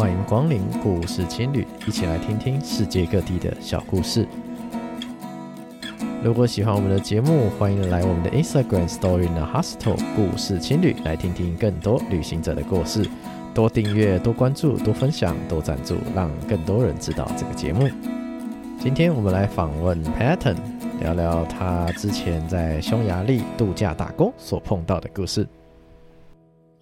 欢迎光临故事青旅，一起来听听世界各地的小故事。如果喜欢我们的节目，欢迎来我们的 Instagram Story in the Hostel 故事青旅，来听听更多旅行者的故事。多订阅、多关注、多分享、多赞助，让更多人知道这个节目。今天我们来访问 Patton，聊聊他之前在匈牙利度假打工所碰到的故事。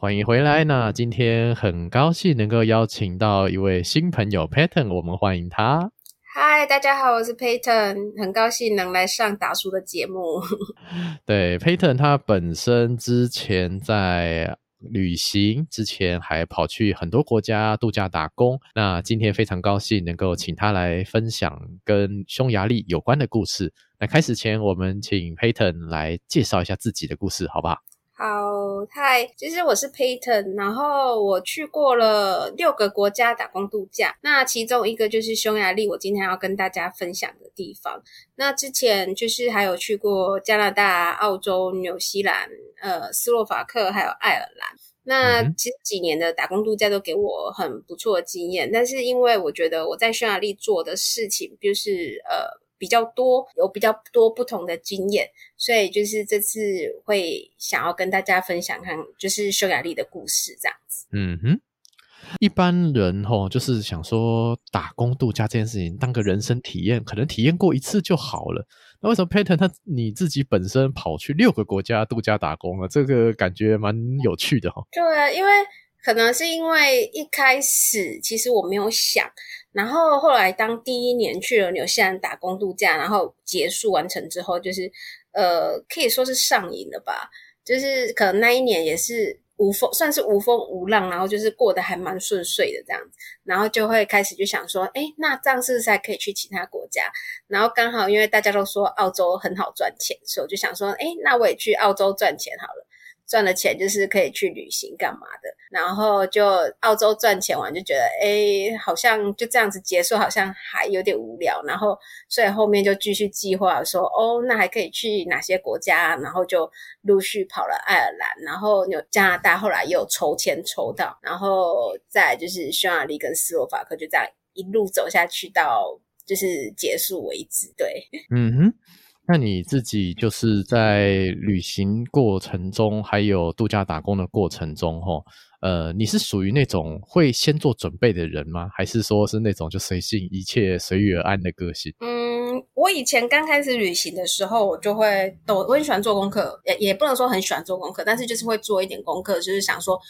欢迎回来，那今天很高兴能够邀请到一位新朋友 Patton，我们欢迎他。嗨，大家好，我是 Patton，很高兴能来上达叔的节目。对，Patton 他本身之前在旅行，之前还跑去很多国家度假打工。那今天非常高兴能够请他来分享跟匈牙利有关的故事。那开始前，我们请 Patton 来介绍一下自己的故事，好不好？好，嗨，其实我是 Payton，然后我去过了六个国家打工度假，那其中一个就是匈牙利，我今天要跟大家分享的地方。那之前就是还有去过加拿大、澳洲、纽西兰、呃，斯洛伐克，还有爱尔兰。那其实几年的打工度假都给我很不错的经验，但是因为我觉得我在匈牙利做的事情就是呃。比较多，有比较多不同的经验，所以就是这次会想要跟大家分享看，就是匈牙利的故事这样子。嗯哼，一般人吼就是想说打工度假这件事情当个人生体验，可能体验过一次就好了。那为什么 Peyton 他你自己本身跑去六个国家度假打工了？这个感觉蛮有趣的哈。对啊，因为。可能是因为一开始其实我没有想，然后后来当第一年去了纽西兰打工度假，然后结束完成之后，就是呃可以说是上瘾了吧，就是可能那一年也是无风，算是无风无浪，然后就是过得还蛮顺遂的这样子，然后就会开始就想说，哎，那这样是不是还可以去其他国家？然后刚好因为大家都说澳洲很好赚钱，所以我就想说，哎，那我也去澳洲赚钱好了。赚了钱就是可以去旅行干嘛的，然后就澳洲赚钱完就觉得，诶，好像就这样子结束，好像还有点无聊，然后所以后面就继续计划说，哦，那还可以去哪些国家？然后就陆续跑了爱尔兰，然后有加拿大，后来又抽签抽到，然后再就是匈牙利跟斯洛伐克，就这样一路走下去到就是结束为止。对，嗯哼。那你自己就是在旅行过程中，还有度假打工的过程中，哈，呃，你是属于那种会先做准备的人吗？还是说是那种就随性一切随遇而安的个性？嗯，我以前刚开始旅行的时候，我就会我我很喜欢做功课，也也不能说很喜欢做功课，但是就是会做一点功课，就是想说，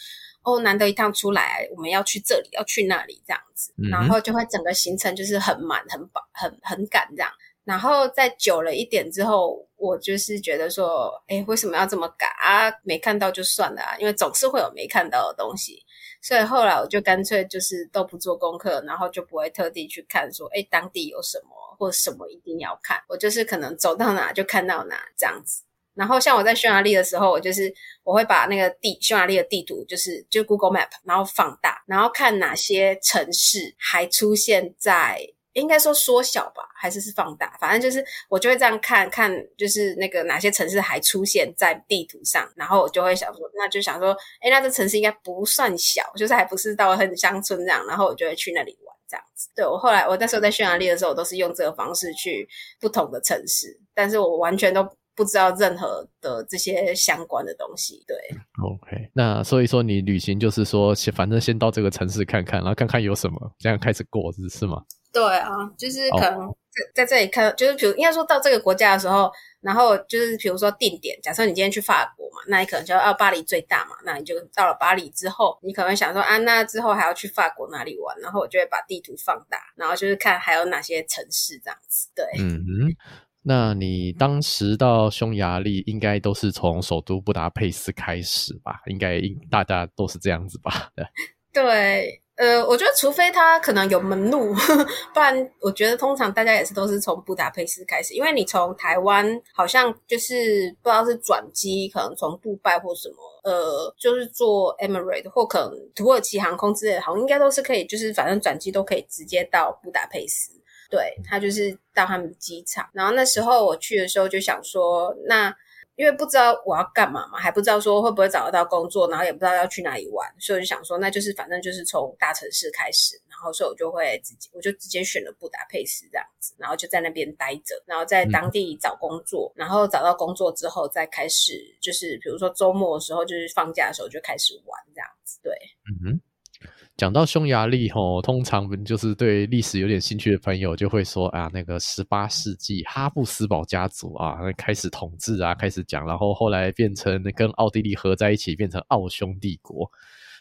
哦，难得一趟出来，我们要去这里，要去那里这样子，嗯、然后就会整个行程就是很满、很饱、很很赶这样。然后再久了一点之后，我就是觉得说，哎，为什么要这么赶啊？没看到就算了啊，因为总是会有没看到的东西。所以后来我就干脆就是都不做功课，然后就不会特地去看说，哎，当地有什么或什么一定要看。我就是可能走到哪就看到哪这样子。然后像我在匈牙利的时候，我就是我会把那个地匈牙利的地图，就是就 Google Map，然后放大，然后看哪些城市还出现在。应该说缩小吧，还是是放大？反正就是我就会这样看看，就是那个哪些城市还出现在地图上，然后我就会想说，那就想说，诶，那这城市应该不算小，就是还不是到很乡村这样，然后我就会去那里玩这样子。对，我后来我那时候在匈牙利的时候，我都是用这个方式去不同的城市，但是我完全都不知道任何的这些相关的东西。对，OK，那所以说你旅行就是说，反正先到这个城市看看，然后看看有什么，这样开始过是是吗？对啊，就是可能在在这里看，就是比如应该说到这个国家的时候，然后就是比如说定点，假设你今天去法国嘛，那你可能就要巴黎最大嘛，那你就到了巴黎之后，你可能想说啊，那之后还要去法国哪里玩？然后我就会把地图放大，然后就是看还有哪些城市这样子。对，嗯哼，那你当时到匈牙利应该都是从首都布达佩斯开始吧？应该大家都是这样子吧？对。对呃，我觉得除非他可能有门路，不然我觉得通常大家也是都是从布达佩斯开始，因为你从台湾好像就是不知道是转机，可能从杜拜或什么，呃，就是坐 Emirate 或可能土耳其航空之类的，好像应该都是可以，就是反正转机都可以直接到布达佩斯。对，他就是到他们的机场。然后那时候我去的时候就想说，那。因为不知道我要干嘛嘛，还不知道说会不会找得到工作，然后也不知道要去哪里玩，所以我就想说，那就是反正就是从大城市开始，然后所以我就会直接我就直接选了布达佩斯这样子，然后就在那边待着，然后在当地找工作，嗯、然后找到工作之后再开始，就是比如说周末的时候，就是放假的时候就开始玩这样子，对，嗯哼。讲到匈牙利吼，通常就是对历史有点兴趣的朋友就会说啊，那个十八世纪哈布斯堡家族啊开始统治啊，开始讲，然后后来变成跟奥地利合在一起，变成奥匈帝国。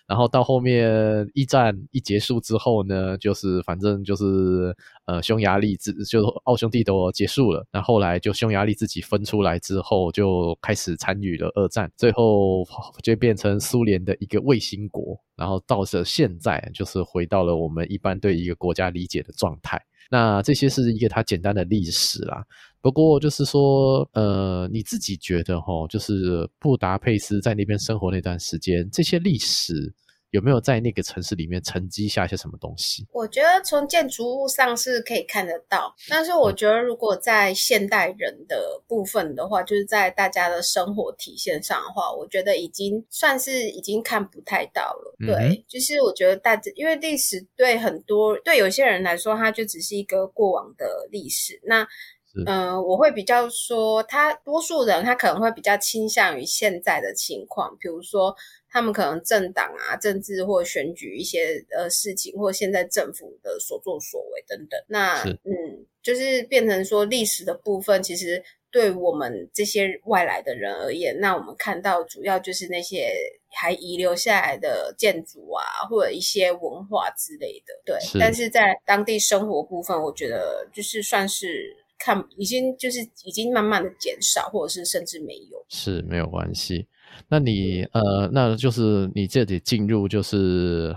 然后到后面一战一结束之后呢，就是反正就是呃匈牙利自就奥匈帝国结束了，那后来就匈牙利自己分出来之后，就开始参与了二战，最后就变成苏联的一个卫星国，然后到了现在就是回到了我们一般对一个国家理解的状态。那这些是一个它简单的历史啦。不过就是说，呃，你自己觉得哈，就是布达佩斯在那边生活那段时间，这些历史有没有在那个城市里面沉积下一些什么东西？我觉得从建筑物上是可以看得到，但是我觉得如果在现代人的部分的话，就是在大家的生活体现上的话，我觉得已经算是已经看不太到了。对。就是我觉得大家因为历史对很多对有些人来说，它就只是一个过往的历史。那嗯、呃，我会比较说，他多数人他可能会比较倾向于现在的情况，比如说他们可能政党啊、政治或选举一些呃事情，或现在政府的所作所为等等。那嗯，就是变成说历史的部分，其实对我们这些外来的人而言，那我们看到主要就是那些还遗留下来的建筑啊，或者一些文化之类的。对，是但是在当地生活部分，我觉得就是算是。看，已经就是已经慢慢的减少，或者是甚至没有，是没有关系。那你呃，那就是你这里进入就是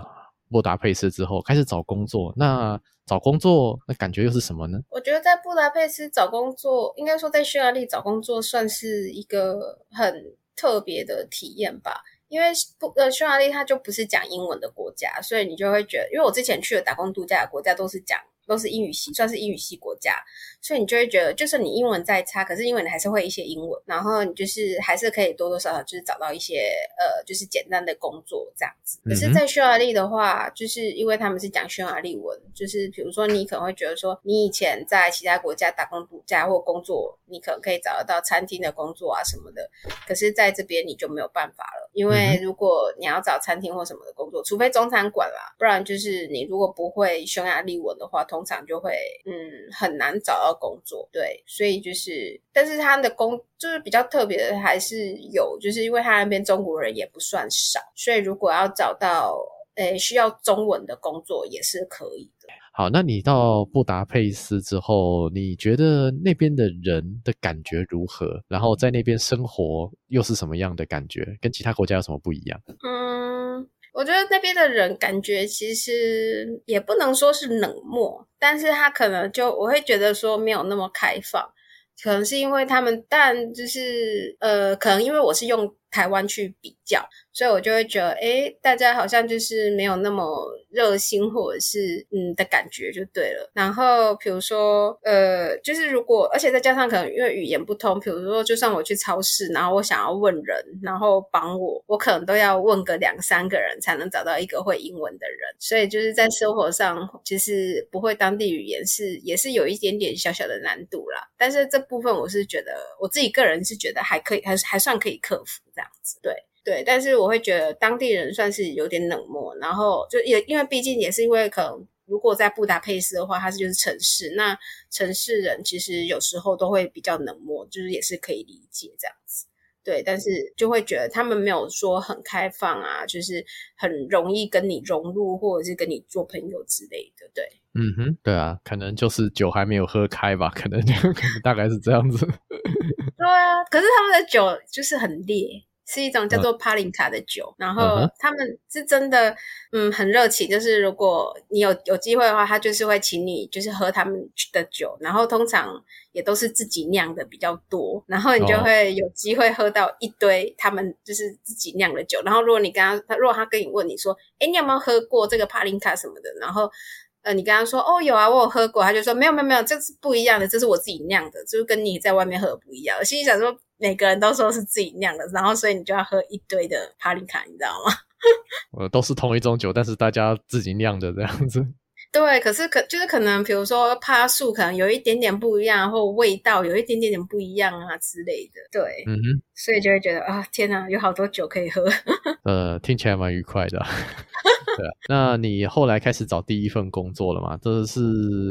布达佩斯之后，开始找工作。那找工作那感觉又是什么呢？我觉得在布达佩斯找工作，应该说在匈牙利找工作，算是一个很特别的体验吧。因为不呃，匈牙利它就不是讲英文的国家，所以你就会觉得，因为我之前去了打工度假的国家，都是讲。都是英语系，算是英语系国家，所以你就会觉得，就算你英文再差，可是因为你还是会一些英文，然后你就是还是可以多多少少就是找到一些呃，就是简单的工作这样子。可是，在匈牙利的话，就是因为他们是讲匈牙利文，就是比如说你可能会觉得说，你以前在其他国家打工度假或工作，你可能可以找得到餐厅的工作啊什么的，可是在这边你就没有办法了，因为如果你要找餐厅或什么的工作，除非中餐馆啦，不然就是你如果不会匈牙利文的话，通常就会嗯很难找到工作，对，所以就是，但是他的工就是比较特别的，还是有，就是因为他那边中国人也不算少，所以如果要找到诶需要中文的工作也是可以的。好，那你到布达佩斯之后，你觉得那边的人的感觉如何？然后在那边生活又是什么样的感觉？跟其他国家有什么不一样？嗯。我觉得那边的人感觉其实也不能说是冷漠，但是他可能就我会觉得说没有那么开放，可能是因为他们，但就是呃，可能因为我是用台湾去比较，所以我就会觉得，诶，大家好像就是没有那么热心，或者是嗯的感觉就对了。然后比如说，呃，就是如果，而且再加上可能因为语言不通，比如说，就算我去超市，然后我想要问人，然后帮我，我可能都要问个两三个人才能找到一个会英文的人。所以就是在生活上，其实不会当地语言是也是有一点点小小的难度啦。但是这部分我是觉得，我自己个人是觉得还可以，还是还算可以克服样子。对。对，但是我会觉得当地人算是有点冷漠，然后就也因为毕竟也是因为可能如果在布达佩斯的话，它是就是城市，那城市人其实有时候都会比较冷漠，就是也是可以理解这样子。对，但是就会觉得他们没有说很开放啊，就是很容易跟你融入或者是跟你做朋友之类的。对，嗯哼，对啊，可能就是酒还没有喝开吧，可能就可能大概是这样子。对啊，可是他们的酒就是很烈。是一种叫做帕林卡的酒，嗯、然后他们是真的，嗯，很热情。就是如果你有有机会的话，他就是会请你，就是喝他们的酒，然后通常也都是自己酿的比较多，然后你就会有机会喝到一堆他们就是自己酿的酒。然后如果你跟他，他如果他跟你问你说，哎，你有没有喝过这个帕林卡什么的？然后呃，你跟他说，哦，有啊，我有喝过。他就说，没有没有没有，这是不一样的，这是我自己酿的，就是跟你在外面喝的不一样。我心里想说。每个人都说是自己酿的，然后所以你就要喝一堆的帕林卡，你知道吗？呃，都是同一种酒，但是大家自己酿的这样子。对，可是可就是可能，比如说趴树可能有一点点不一样，或味道有一点点点不一样啊之类的。对，嗯哼，所以就会觉得啊，天哪，有好多酒可以喝。呃，听起来蛮愉快的。对啊，那你后来开始找第一份工作了吗？这是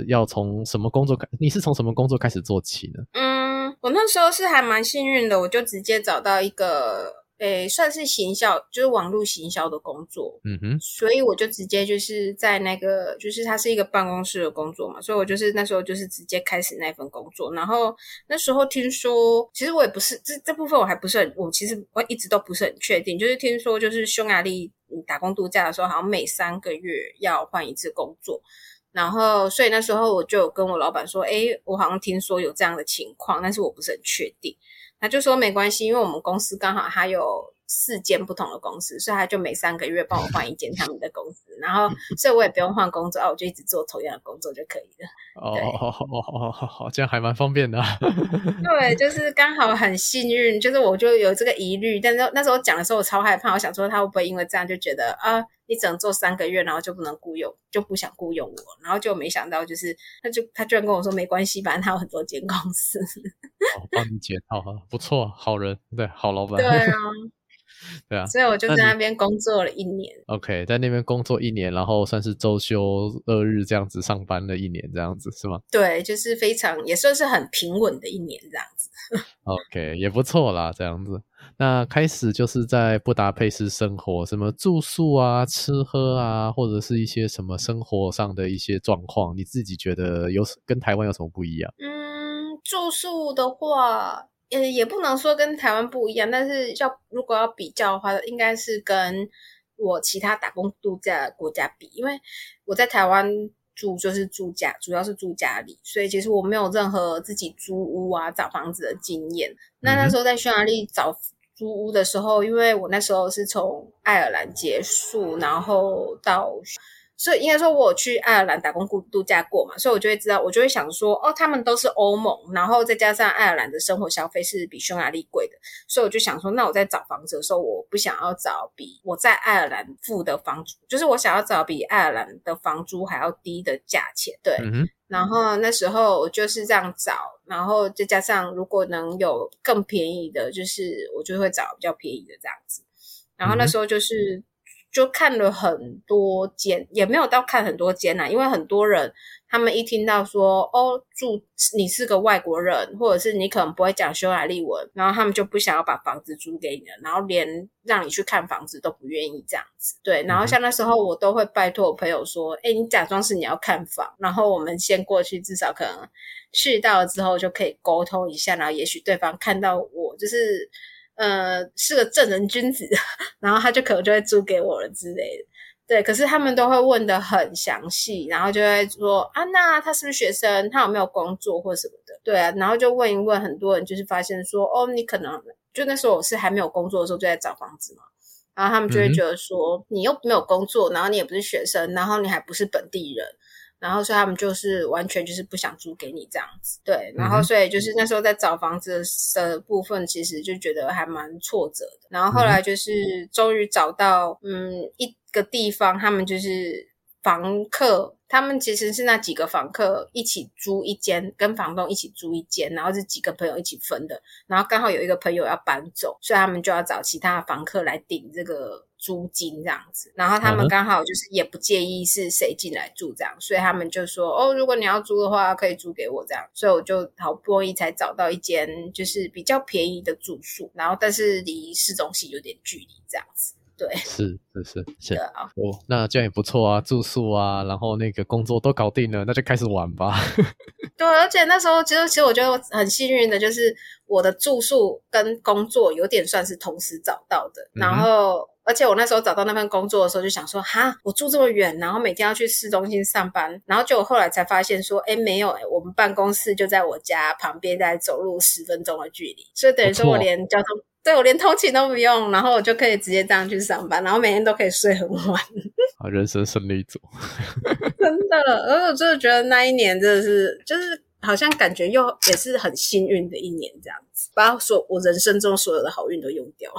要从什么工作开？你是从什么工作开始做起呢？嗯，我那时候是还蛮幸运的，我就直接找到一个。诶，算是行销，就是网络行销的工作。嗯哼，所以我就直接就是在那个，就是它是一个办公室的工作嘛，所以我就是那时候就是直接开始那份工作。然后那时候听说，其实我也不是这这部分我还不是很，我其实我一直都不是很确定。就是听说，就是匈牙利你打工度假的时候，好像每三个月要换一次工作。然后，所以那时候我就跟我老板说，诶，我好像听说有这样的情况，但是我不是很确定。他就说没关系，因为我们公司刚好还有四间不同的公司，所以他就每三个月帮我换一间 他们的公司，然后所以我也不用换工作，我就一直做同样的工作就可以了。哦，好好好好好，这样还蛮方便的。对，就是刚好很幸运，就是我就有这个疑虑，但是那时候讲的时候我超害怕，我想说他会不会因为这样就觉得啊。你只能做三个月，然后就不能雇佣，就不想雇佣我，然后就没想到，就是他就他居然跟我说没关系，反正他有很多间公司，哦，帮你解套哈，不错，好人，对，好老板，对啊，对啊，所以我就在那边工作了一年。OK，在那边工作一年，然后算是周休二日这样子上班了一年，这样子是吗？对，就是非常也算是很平稳的一年这样子。OK，也不错啦，这样子。那开始就是在布达佩斯生活，什么住宿啊、吃喝啊，或者是一些什么生活上的一些状况，你自己觉得有跟台湾有什么不一样？嗯，住宿的话，也也不能说跟台湾不一样，但是要如果要比较的话，应该是跟我其他打工度假的国家比，因为我在台湾。住就是住家，主要是住家里，所以其实我没有任何自己租屋啊、找房子的经验。那那时候在匈牙利找租屋的时候，因为我那时候是从爱尔兰结束，然后到。所以应该说，我有去爱尔兰打工度假过嘛，所以我就会知道，我就会想说，哦，他们都是欧盟，然后再加上爱尔兰的生活消费是比匈牙利贵的，所以我就想说，那我在找房子的时候，我不想要找比我在爱尔兰付的房租，就是我想要找比爱尔兰的房租还要低的价钱，对。嗯、然后那时候我就是这样找，然后再加上如果能有更便宜的，就是我就会找比较便宜的这样子。然后那时候就是。嗯就看了很多间，也没有到看很多间呐，因为很多人他们一听到说哦，住你是个外国人，或者是你可能不会讲匈牙利文，然后他们就不想要把房子租给你了，然后连让你去看房子都不愿意这样子。对，然后像那时候我都会拜托我朋友说，诶，你假装是你要看房，然后我们先过去，至少可能去到了之后就可以沟通一下，然后也许对方看到我就是。呃，是个正人君子，然后他就可能就会租给我了之类的。对，可是他们都会问的很详细，然后就会说啊，那他是不是学生？他有没有工作或什么的？对啊，然后就问一问，很多人就是发现说，哦，你可能就那时候我是还没有工作的时候就在找房子嘛，然后他们就会觉得说，嗯、你又没有工作，然后你也不是学生，然后你还不是本地人。然后，所以他们就是完全就是不想租给你这样子，对。然后，所以就是那时候在找房子的部分，其实就觉得还蛮挫折的。然后后来就是终于找到，嗯，一个地方，他们就是房客，他们其实是那几个房客一起租一间，跟房东一起租一间，然后是几个朋友一起分的。然后刚好有一个朋友要搬走，所以他们就要找其他房客来顶这个。租金这样子，然后他们刚好就是也不介意是谁进来住这样，所以他们就说哦，如果你要租的话，可以租给我这样，所以我就好不容易才找到一间就是比较便宜的住宿，然后但是离市中心有点距离这样子，对，是是是。是啊，哦，那这样也不错啊，住宿啊，然后那个工作都搞定了，那就开始玩吧。对，而且那时候其实其实我觉得很幸运的就是我的住宿跟工作有点算是同时找到的，嗯、然后。而且我那时候找到那份工作的时候，就想说，哈，我住这么远，然后每天要去市中心上班，然后就我后来才发现说，哎，没有，哎，我们办公室就在我家旁边，在走路十分钟的距离，所以等于说我连交通，对，我连通勤都不用，然后我就可以直接这样去上班，然后每天都可以睡很晚。啊，人生胜利组，真的，而我真的觉得那一年真的是，就是。好像感觉又也是很幸运的一年这样子，把所我人生中所有的好运都用掉。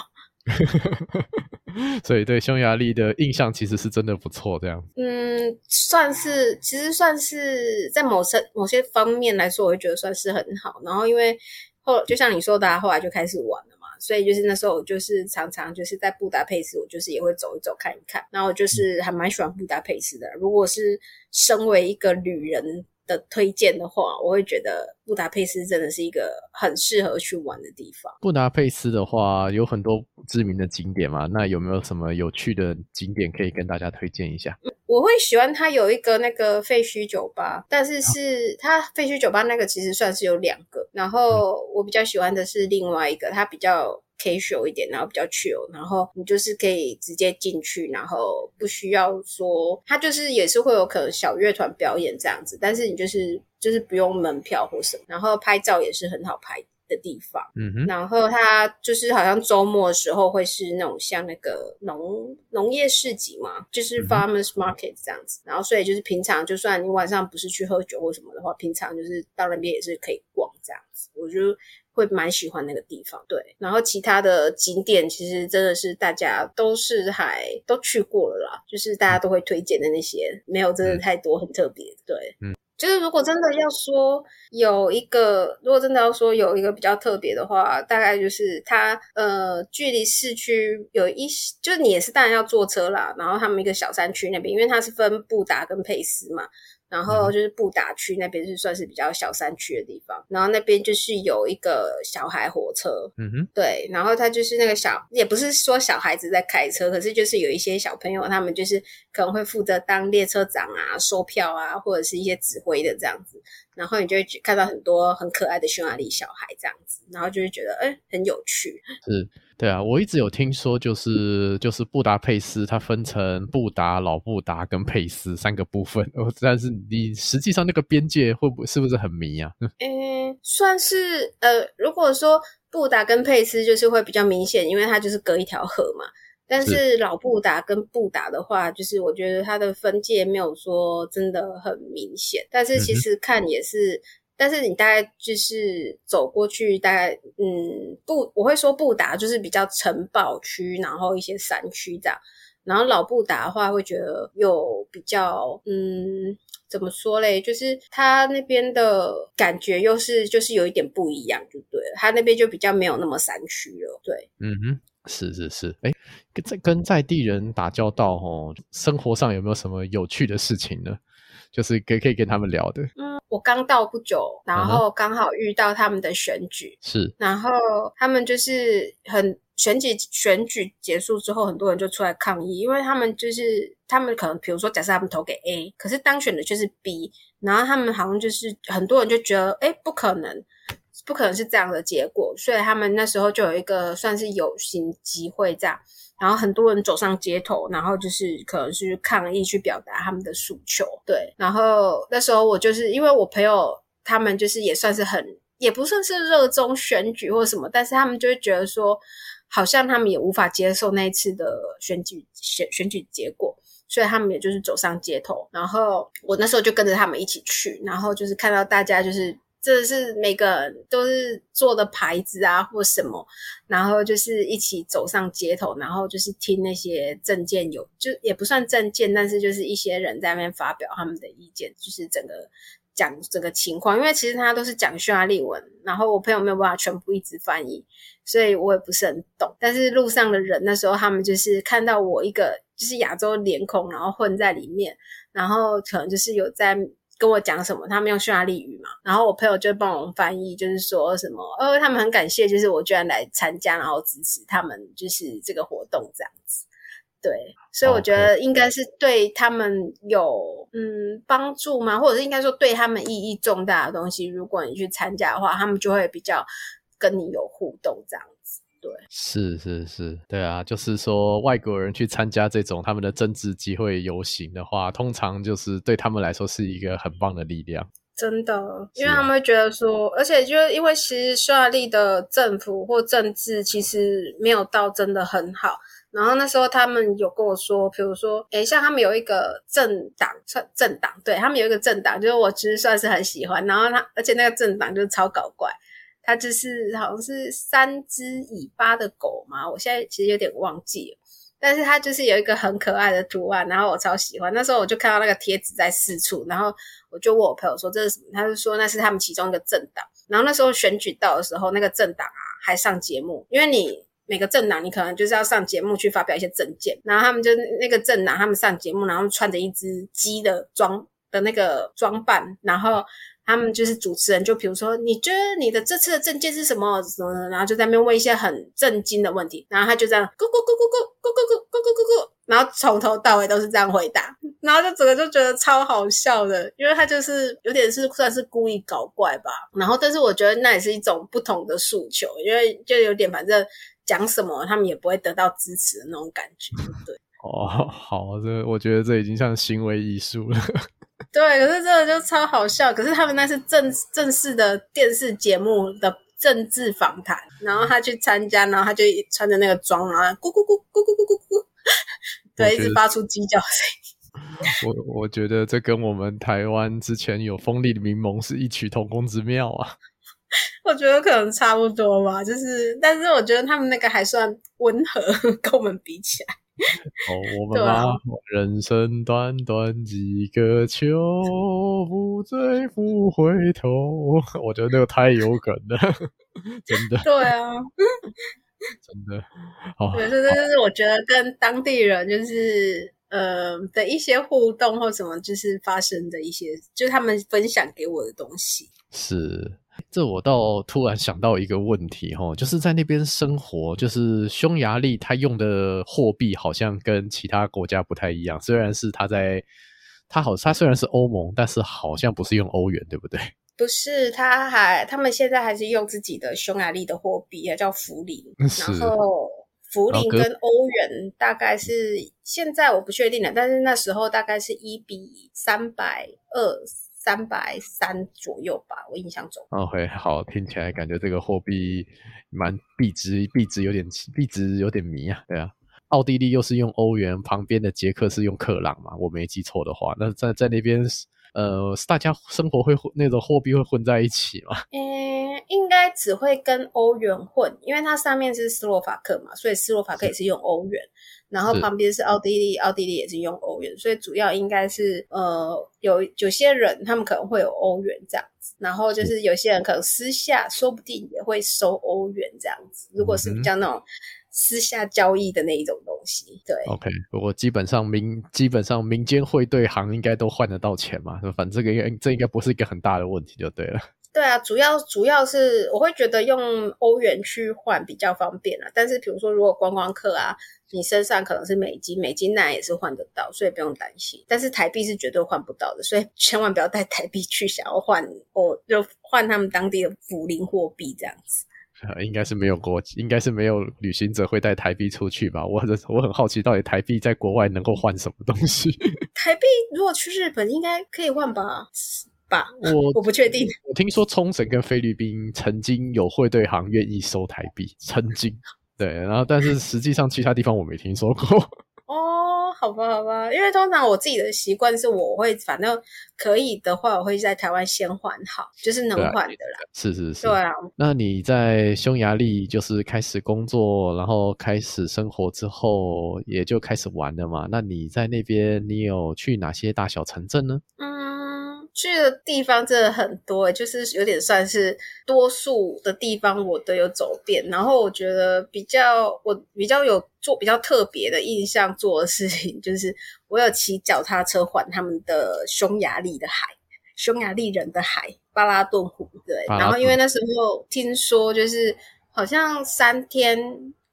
所以对匈牙利的印象其实是真的不错，这样。嗯，算是，其实算是在某些某些方面来说，我会觉得算是很好。然后因为后就像你说的，后来就开始玩了嘛，所以就是那时候我就是常常就是在布达佩斯，我就是也会走一走看一看。然后就是还蛮喜欢布达佩斯的。如果是身为一个旅人。的推荐的话，我会觉得布达佩斯真的是一个很适合去玩的地方。布达佩斯的话有很多知名的景点嘛，那有没有什么有趣的景点可以跟大家推荐一下？我会喜欢它有一个那个废墟酒吧，但是是它废墟酒吧那个其实算是有两个，然后我比较喜欢的是另外一个，它比较。Casual 一点，然后比较 chill，然后你就是可以直接进去，然后不需要说，它就是也是会有可能小乐团表演这样子，但是你就是就是不用门票或什么，然后拍照也是很好拍的地方，嗯哼，然后它就是好像周末的时候会是那种像那个农农业市集嘛，就是 farmers market 这样子，嗯，然后所以就是平常就算你晚上不是去喝酒或什么的话，平常就是到那边也是可以逛这样子，我觉得。会蛮喜欢那个地方，对。然后其他的景点其实真的是大家都是还都去过了啦，就是大家都会推荐的那些，没有真的太多很特别的，对。嗯，就是如果真的要说有一个，如果真的要说有一个比较特别的话，大概就是它呃距离市区有一，就是你也是当然要坐车啦，然后他们一个小山区那边，因为它是分布达跟佩斯嘛。然后就是布达区那边是算是比较小山区的地方，然后那边就是有一个小孩火车，嗯哼，对，然后他就是那个小，也不是说小孩子在开车，可是就是有一些小朋友，他们就是可能会负责当列车长啊、售票啊，或者是一些指挥的这样子。然后你就会看到很多很可爱的匈牙利小孩这样子，然后就会觉得哎，很有趣。是，对啊，我一直有听说，就是就是布达佩斯它分成布达、老布达跟佩斯三个部分。哦，但是你实际上那个边界会不会是不是很迷啊？嗯，算是呃，如果说布达跟佩斯就是会比较明显，因为它就是隔一条河嘛。但是老布达跟布达的话，就是我觉得它的分界没有说真的很明显，但是其实看也是，但是你大概就是走过去，大概嗯布，我会说布达就是比较城堡区，然后一些山区这样，然后老布达的话会觉得有比较嗯怎么说嘞，就是它那边的感觉又是就是有一点不一样，就对了，它那边就比较没有那么山区了，对，嗯哼。是是是，哎，跟在跟在地人打交道，哦，生活上有没有什么有趣的事情呢？就是可以可以跟他们聊的。嗯，我刚到不久，然后刚好遇到他们的选举，是、嗯，然后他们就是很选举选举结束之后，很多人就出来抗议，因为他们就是他们可能比如说假设他们投给 A，可是当选的就是 B，然后他们好像就是很多人就觉得，哎，不可能。不可能是这样的结果，所以他们那时候就有一个算是游行集会这样，然后很多人走上街头，然后就是可能是抗议去表达他们的诉求，对。然后那时候我就是因为我朋友他们就是也算是很也不算是热衷选举或什么，但是他们就会觉得说，好像他们也无法接受那一次的选举选选举结果，所以他们也就是走上街头。然后我那时候就跟着他们一起去，然后就是看到大家就是。这是每个都是做的牌子啊，或什么，然后就是一起走上街头，然后就是听那些政见有，就也不算政见，但是就是一些人在那边发表他们的意见，就是整个讲整个情况。因为其实他都是讲匈牙利文，然后我朋友没有办法全部一直翻译，所以我也不是很懂。但是路上的人那时候他们就是看到我一个就是亚洲脸孔，然后混在里面，然后可能就是有在。跟我讲什么？他们用匈牙利语，然后我朋友就帮我们翻译，就是说什么，呃，他们很感谢，就是我居然来参加，然后支持他们，就是这个活动这样子。对，所以我觉得应该是对他们有嗯帮助吗？或者是应该说对他们意义重大的东西，如果你去参加的话，他们就会比较跟你有互动这样。对，是是是，对啊，就是说外国人去参加这种他们的政治集会游行的话，通常就是对他们来说是一个很棒的力量。真的，因为他们会觉得说，啊、而且就是因为其实匈牙利的政府或政治其实没有到真的很好，然后那时候他们有跟我说，比如说，诶像他们有一个政党，算政党，对，他们有一个政党，就是我其实算是很喜欢。然后他，而且那个政党就是超搞怪，他就是好像是三只尾巴的狗嘛，我现在其实有点忘记了。但是它就是有一个很可爱的图案，然后我超喜欢。那时候我就看到那个贴纸在四处，然后我就问我朋友说这是什么？他就说那是他们其中一个政党。然后那时候选举到的时候，那个政党啊还上节目，因为你每个政党你可能就是要上节目去发表一些政见。然后他们就那个政党他们上节目，然后穿着一只鸡的装的那个装扮，然后。他们就是主持人，就比如说，你觉得你的这次的政见是什么什么的，然后就在那边问一些很震惊的问题，然后他就这样咕咕咕咕咕咕咕咕咕咕咕咕，然后从头到尾都是这样回答，然后就整个就觉得超好笑的，因为他就是有点是算是故意搞怪吧，然后但是我觉得那也是一种不同的诉求，因为就有点反正讲什么他们也不会得到支持的那种感觉，对。哦，好，这我觉得这已经像行为艺术了。对，可是真的就超好笑。可是他们那是正正式的电视节目的政治访谈，然后他去参加，然后他就穿着那个装啊，咕咕咕咕咕咕咕咕，对，一直发出鸡叫声音。我我觉得这跟我们台湾之前有锋利的柠檬是异曲同工之妙啊。我觉得可能差不多吧，就是，但是我觉得他们那个还算温和，跟我们比起来。哦，我们嘛，人生短短几个秋，不醉不回头。我觉得那个太有梗了，真的。对啊，真的。好，对，这这就是我觉得跟当地人就是呃的一些互动或什么，就是发生的一些，就是他们分享给我的东西。是。这我倒突然想到一个问题哈，就是在那边生活，就是匈牙利，他用的货币好像跟其他国家不太一样。虽然是他在，他好，他虽然是欧盟，但是好像不是用欧元，对不对？不是，他还，他们现在还是用自己的匈牙利的货币，叫福林。然后福林跟欧元大概是现在我不确定了，但是那时候大概是一比三百二。三百三左右吧，我印象中。OK，好，听起来感觉这个货币蛮币值，币值有点币值有点迷啊。对啊，奥地利又是用欧元，旁边的捷克是用克朗嘛，我没记错的话。那在在那边，呃，大家生活会混那种货币会混在一起吗？只会跟欧元混，因为它上面是斯洛伐克嘛，所以斯洛伐克也是用欧元。然后旁边是奥地利，奥地利也是用欧元，所以主要应该是呃有有些人他们可能会有欧元这样子，然后就是有些人可能私下说不定也会收欧元这样子，如果是比较那种私下交易的那一种东西，对。OK，不过基本上民基本上民间汇兑行应该都换得到钱嘛，反正这个应该这应该不是一个很大的问题就对了。对啊，主要主要是我会觉得用欧元去换比较方便啊，但是比如说如果观光客啊。你身上可能是美金，美金那也是换得到，所以不用担心。但是台币是绝对换不到的，所以 千万不要带台币去，想要换哦，就换他们当地的福林货币这样子。应该是没有国，应该是没有旅行者会带台币出去吧？我很我很好奇，到底台币在国外能够换什么东西？台币如果去日本应该可以换吧？吧？我我不确定。我听说冲绳跟菲律宾曾经有汇兑行愿意收台币，曾经。对，然后但是实际上其他地方我没听说过。哦，好吧，好吧，因为通常我自己的习惯是，我会反正可以的话，我会在台湾先换好，就是能换的啦。是是是。对啊。那你在匈牙利就是开始工作，然后开始生活之后，也就开始玩了嘛？那你在那边，你有去哪些大小城镇呢？嗯。去的地方真的很多，就是有点算是多数的地方我都有走遍。然后我觉得比较我比较有做比较特别的印象做的事情，就是我有骑脚踏车环他们的匈牙利的海，匈牙利人的海巴拉顿湖。对，然后因为那时候听说就是好像三天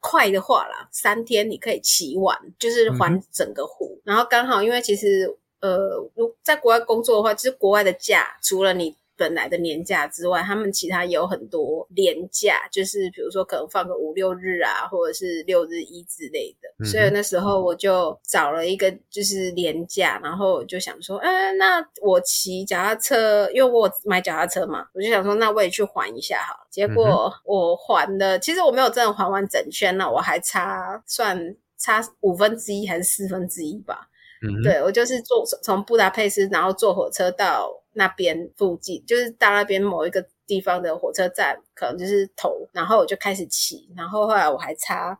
快的话啦，三天你可以骑完，就是环整个湖。嗯、然后刚好因为其实。呃，如在国外工作的话，就是国外的假，除了你本来的年假之外，他们其他也有很多年假，就是比如说可能放个五六日啊，或者是六日一之类的。嗯、所以那时候我就找了一个就是年假，然后我就想说，嗯，那我骑脚踏车，因为我买脚踏车嘛，我就想说，那我也去还一下好了。结果我还的，其实我没有真的还完整圈呢，我还差算。差五分之一还是四分之一吧。对，我就是坐从布达佩斯，然后坐火车到那边附近，就是到那边某一个地方的火车站，可能就是头，然后我就开始骑，然后后来我还差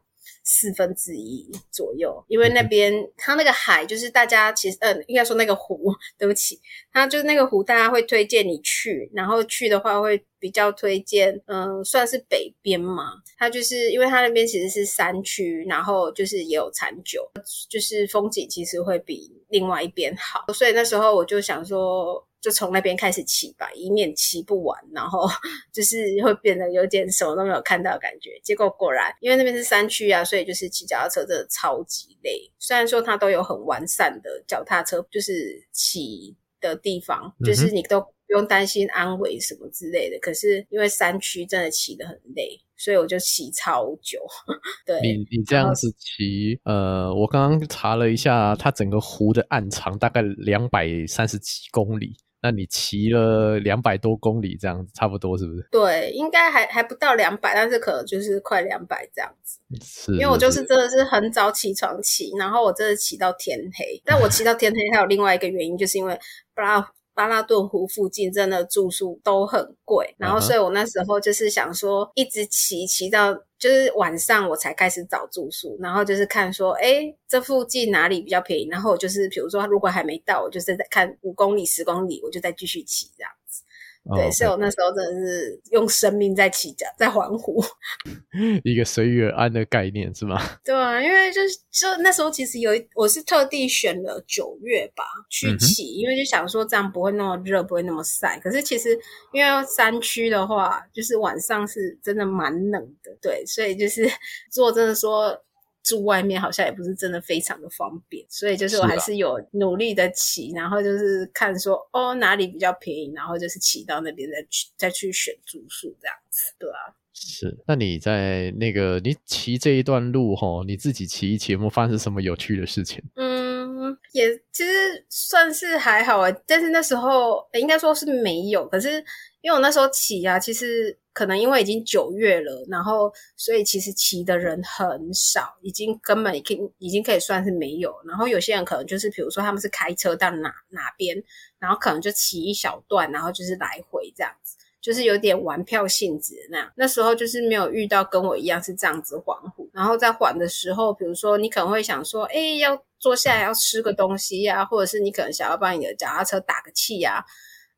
四分之一左右，因为那边它那个海就是大家其实呃应该说那个湖，对不起，它就是那个湖，大家会推荐你去，然后去的话会比较推荐，嗯、呃，算是北边嘛，它就是因为它那边其实是山区，然后就是也有产酒，就是风景其实会比另外一边好，所以那时候我就想说。就从那边开始骑吧，以免骑不完，然后 就是会变得有点什么都没有看到的感觉。结果果然，因为那边是山区啊，所以就是骑脚踏车真的超级累。虽然说它都有很完善的脚踏车，就是骑的地方，就是你都不用担心安危什么之类的。可是因为山区真的骑得很累，所以我就骑超久。对，你你这样子骑，呃，我刚刚查了一下，它整个湖的岸长大概两百三十几公里。那你骑了两百多公里，这样子差不多是不是？对，应该还还不到两百，但是可能就是快两百这样子。是，因为我就是真的是很早起床骑，然后我真的骑到天黑。但我骑到天黑还有另外一个原因，就是因为巴拉巴拉顿湖附近真的住宿都很贵，然后所以我那时候就是想说，一直骑骑到。就是晚上我才开始找住宿，然后就是看说，哎，这附近哪里比较便宜，然后就是比如说，如果还没到，我就是在看五公里、十公里，我就再继续骑这样。对，oh. 所以我那时候真的是用生命在骑脚，在环湖，一个随遇而安的概念是吗？对啊，因为就是就那时候其实有一，我是特地选了九月吧去骑，嗯、因为就想说这样不会那么热，不会那么晒。可是其实因为山区的话，就是晚上是真的蛮冷的，对，所以就是 做真的说。住外面好像也不是真的非常的方便，所以就是我还是有努力的骑，啊、然后就是看说哦哪里比较便宜，然后就是骑到那边再去再去选住宿这样子，对啊。是，那你在那个你骑这一段路哈，你自己骑一骑，有没有发生什么有趣的事情？嗯，也其实算是还好啊，但是那时候应该说是没有，可是因为我那时候骑啊，其实。可能因为已经九月了，然后所以其实骑的人很少，已经根本已经已经可以算是没有。然后有些人可能就是，比如说他们是开车到哪哪边，然后可能就骑一小段，然后就是来回这样子，就是有点玩票性质那样。那时候就是没有遇到跟我一样是这样子环湖。然后在环的时候，比如说你可能会想说，哎，要坐下来要吃个东西呀、或者是你可能想要帮你的脚踏车打个气呀、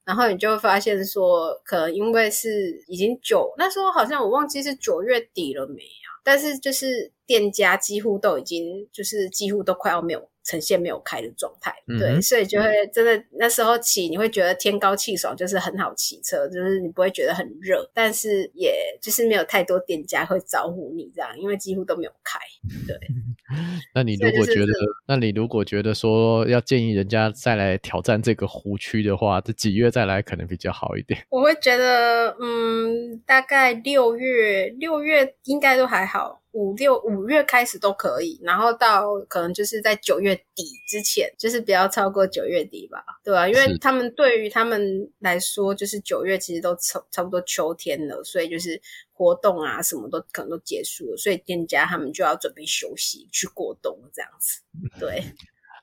然后你就会发现说，可能因为是已经九，那时候好像我忘记是九月底了没啊？但是就是店家几乎都已经，就是几乎都快要没有。呈现没有开的状态，对，所以就会真的那时候骑，你会觉得天高气爽，就是很好骑车，就是你不会觉得很热，但是也就是没有太多店家会招呼你这样，因为几乎都没有开。对，那你如果觉得，那你如果觉得说要建议人家再来挑战这个湖区的话，这几月再来可能比较好一点。我会觉得，嗯，大概六月，六月应该都还好。五六五月开始都可以，然后到可能就是在九月底之前，就是不要超过九月底吧，对吧？因为他们对于他们来说，就是九月其实都差差不多秋天了，所以就是活动啊什么都可能都结束了，所以店家他们就要准备休息去过冬这样子。对，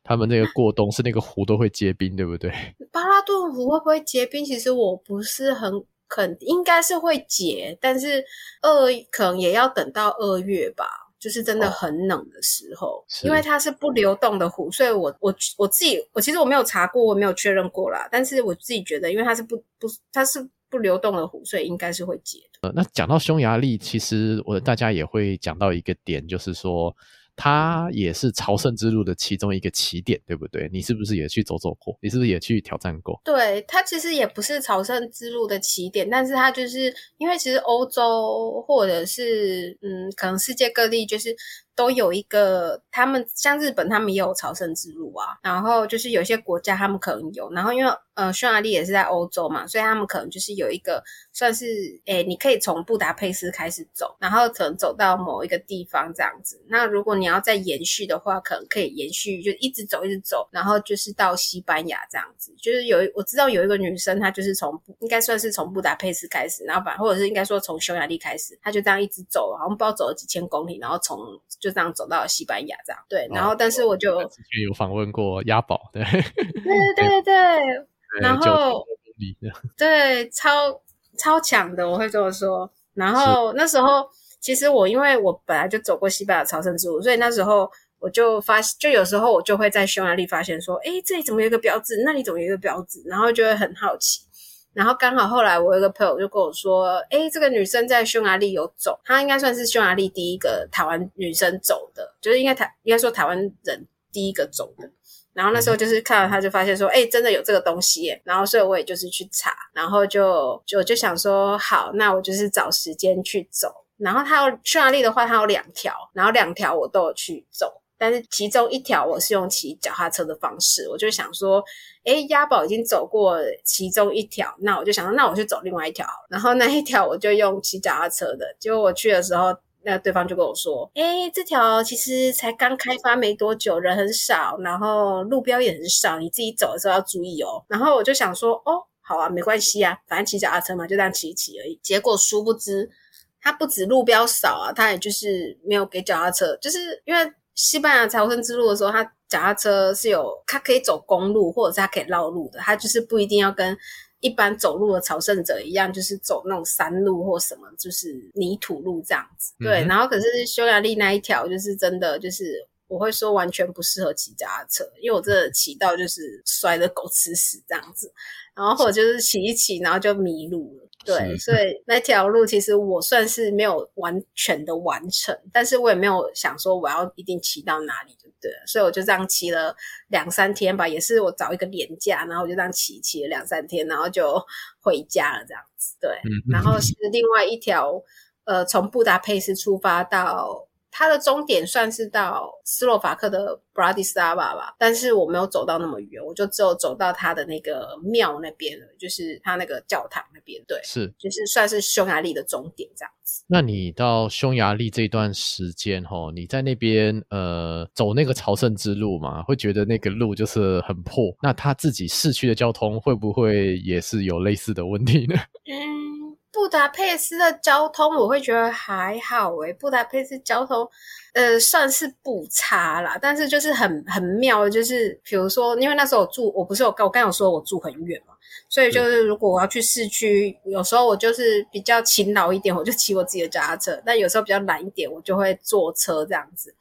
他们那个过冬是那个湖都会结冰，对不对？巴拉顿湖会不会结冰？其实我不是很。肯应该是会结，但是二可能也要等到二月吧，就是真的很冷的时候，哦、因为它是不流动的湖，所以我我我自己我其实我没有查过，我没有确认过啦，但是我自己觉得，因为它是不不它是不流动的湖，所以应该是会结的。呃，那讲到匈牙利，其实我大家也会讲到一个点，就是说。它也是朝圣之路的其中一个起点，对不对？你是不是也去走走过？你是不是也去挑战过？对，它其实也不是朝圣之路的起点，但是它就是因为其实欧洲或者是嗯，可能世界各地就是。都有一个，他们像日本，他们也有朝圣之路啊。然后就是有些国家他们可能有，然后因为呃匈牙利也是在欧洲嘛，所以他们可能就是有一个算是诶，你可以从布达佩斯开始走，然后可能走到某一个地方这样子。那如果你要再延续的话，可能可以延续就一直走一直走，然后就是到西班牙这样子。就是有我知道有一个女生，她就是从应该算是从布达佩斯开始，然后反或者是应该说从匈牙利开始，她就这样一直走，好像不知道走了几千公里，然后从就。就这样走到了西班牙，这样对。然后，但是我就之前有访问过押宝，对对对对对，然后对超超强的，我会这么说。然后那时候，其实我因为我本来就走过西班牙朝圣之路，所以那时候我就发现，就有时候我就会在匈牙利发现说，诶，这里怎么有一个标志？那里怎么有一个标志？然后就会很好奇。然后刚好后来我有个朋友就跟我说，诶，这个女生在匈牙利有走，她应该算是匈牙利第一个台湾女生走的，就是应该台应该说台湾人第一个走的。然后那时候就是看到她就发现说，诶，真的有这个东西。然后所以我也就是去查，然后就就就想说，好，那我就是找时间去走。然后它有匈牙利的话，它有两条，然后两条我都有去走。但是其中一条我是用骑脚踏车的方式，我就想说，诶，鸭宝已经走过其中一条，那我就想说，那我去走另外一条。然后那一条我就用骑脚踏车的。结果我去的时候，那对方就跟我说，诶，这条其实才刚开发没多久，人很少，然后路标也很少，你自己走的时候要注意哦。然后我就想说，哦，好啊，没关系啊，反正骑脚踏车嘛，就这样骑一骑而已。结果殊不知，它不止路标少啊，它也就是没有给脚踏车，就是因为。西班牙朝圣之路的时候，他脚踏车是有，它可以走公路，或者是它可以绕路的。它就是不一定要跟一般走路的朝圣者一样，就是走那种山路或什么，就是泥土路这样子。嗯、对，然后可是匈牙利那一条就是真的，就是我会说完全不适合骑脚踏车，因为我真的骑到就是摔的狗吃屎这样子，然后或者就是骑一骑，然后就迷路了。对，所以那条路其实我算是没有完全的完成，但是我也没有想说我要一定骑到哪里对不对，所以我就这样骑了两三天吧，也是我找一个连假，然后我就这样骑骑了两三天，然后就回家了这样子。对，然后是另外一条，呃，从布达佩斯出发到。它的终点算是到斯洛伐克的布拉迪斯拉瓦吧，但是我没有走到那么远，我就只有走到它的那个庙那边了，就是它那个教堂那边。对，是，就是算是匈牙利的终点这样子。那你到匈牙利这段时间，哈，你在那边呃走那个朝圣之路嘛，会觉得那个路就是很破。那他自己市区的交通会不会也是有类似的问题呢？嗯。布达佩斯的交通我会觉得还好诶，布达佩斯交通呃算是不差啦，但是就是很很妙，就是比如说，因为那时候我住，我不是有我刚有说我住很远嘛，所以就是如果我要去市区，有时候我就是比较勤劳一点，我就骑我自己的脚踏车；但有时候比较懒一点，我就会坐车这样子。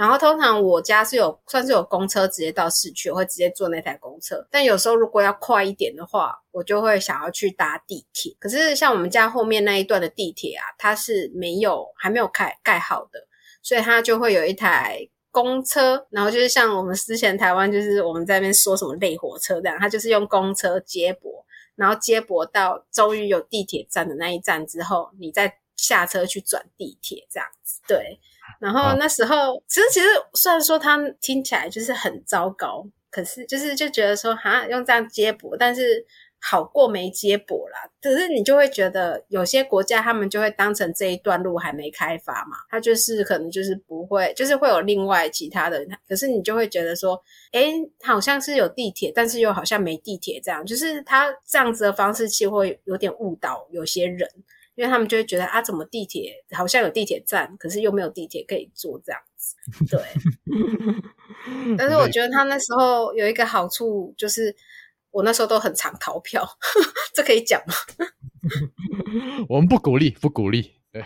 然后通常我家是有算是有公车直接到市区，我会直接坐那台公车。但有时候如果要快一点的话，我就会想要去搭地铁。可是像我们家后面那一段的地铁啊，它是没有还没有开盖好的，所以它就会有一台公车。然后就是像我们之前台湾就是我们在那边说什么类火车这样，它就是用公车接驳，然后接驳到终于有地铁站的那一站之后，你再下车去转地铁这样子。对。然后那时候，哦、其实其实虽然说他听起来就是很糟糕，可是就是就觉得说哈，用这样接驳，但是好过没接驳啦。可是你就会觉得有些国家他们就会当成这一段路还没开发嘛，他就是可能就是不会，就是会有另外其他的。可是你就会觉得说，诶，好像是有地铁，但是又好像没地铁这样，就是他这样子的方式其实会有点误导有些人。因为他们就会觉得啊，怎么地铁好像有地铁站，可是又没有地铁可以坐这样子。对，但是我觉得他那时候有一个好处，就是我那时候都很常逃票，这可以讲吗？我们不鼓励，不鼓励。对，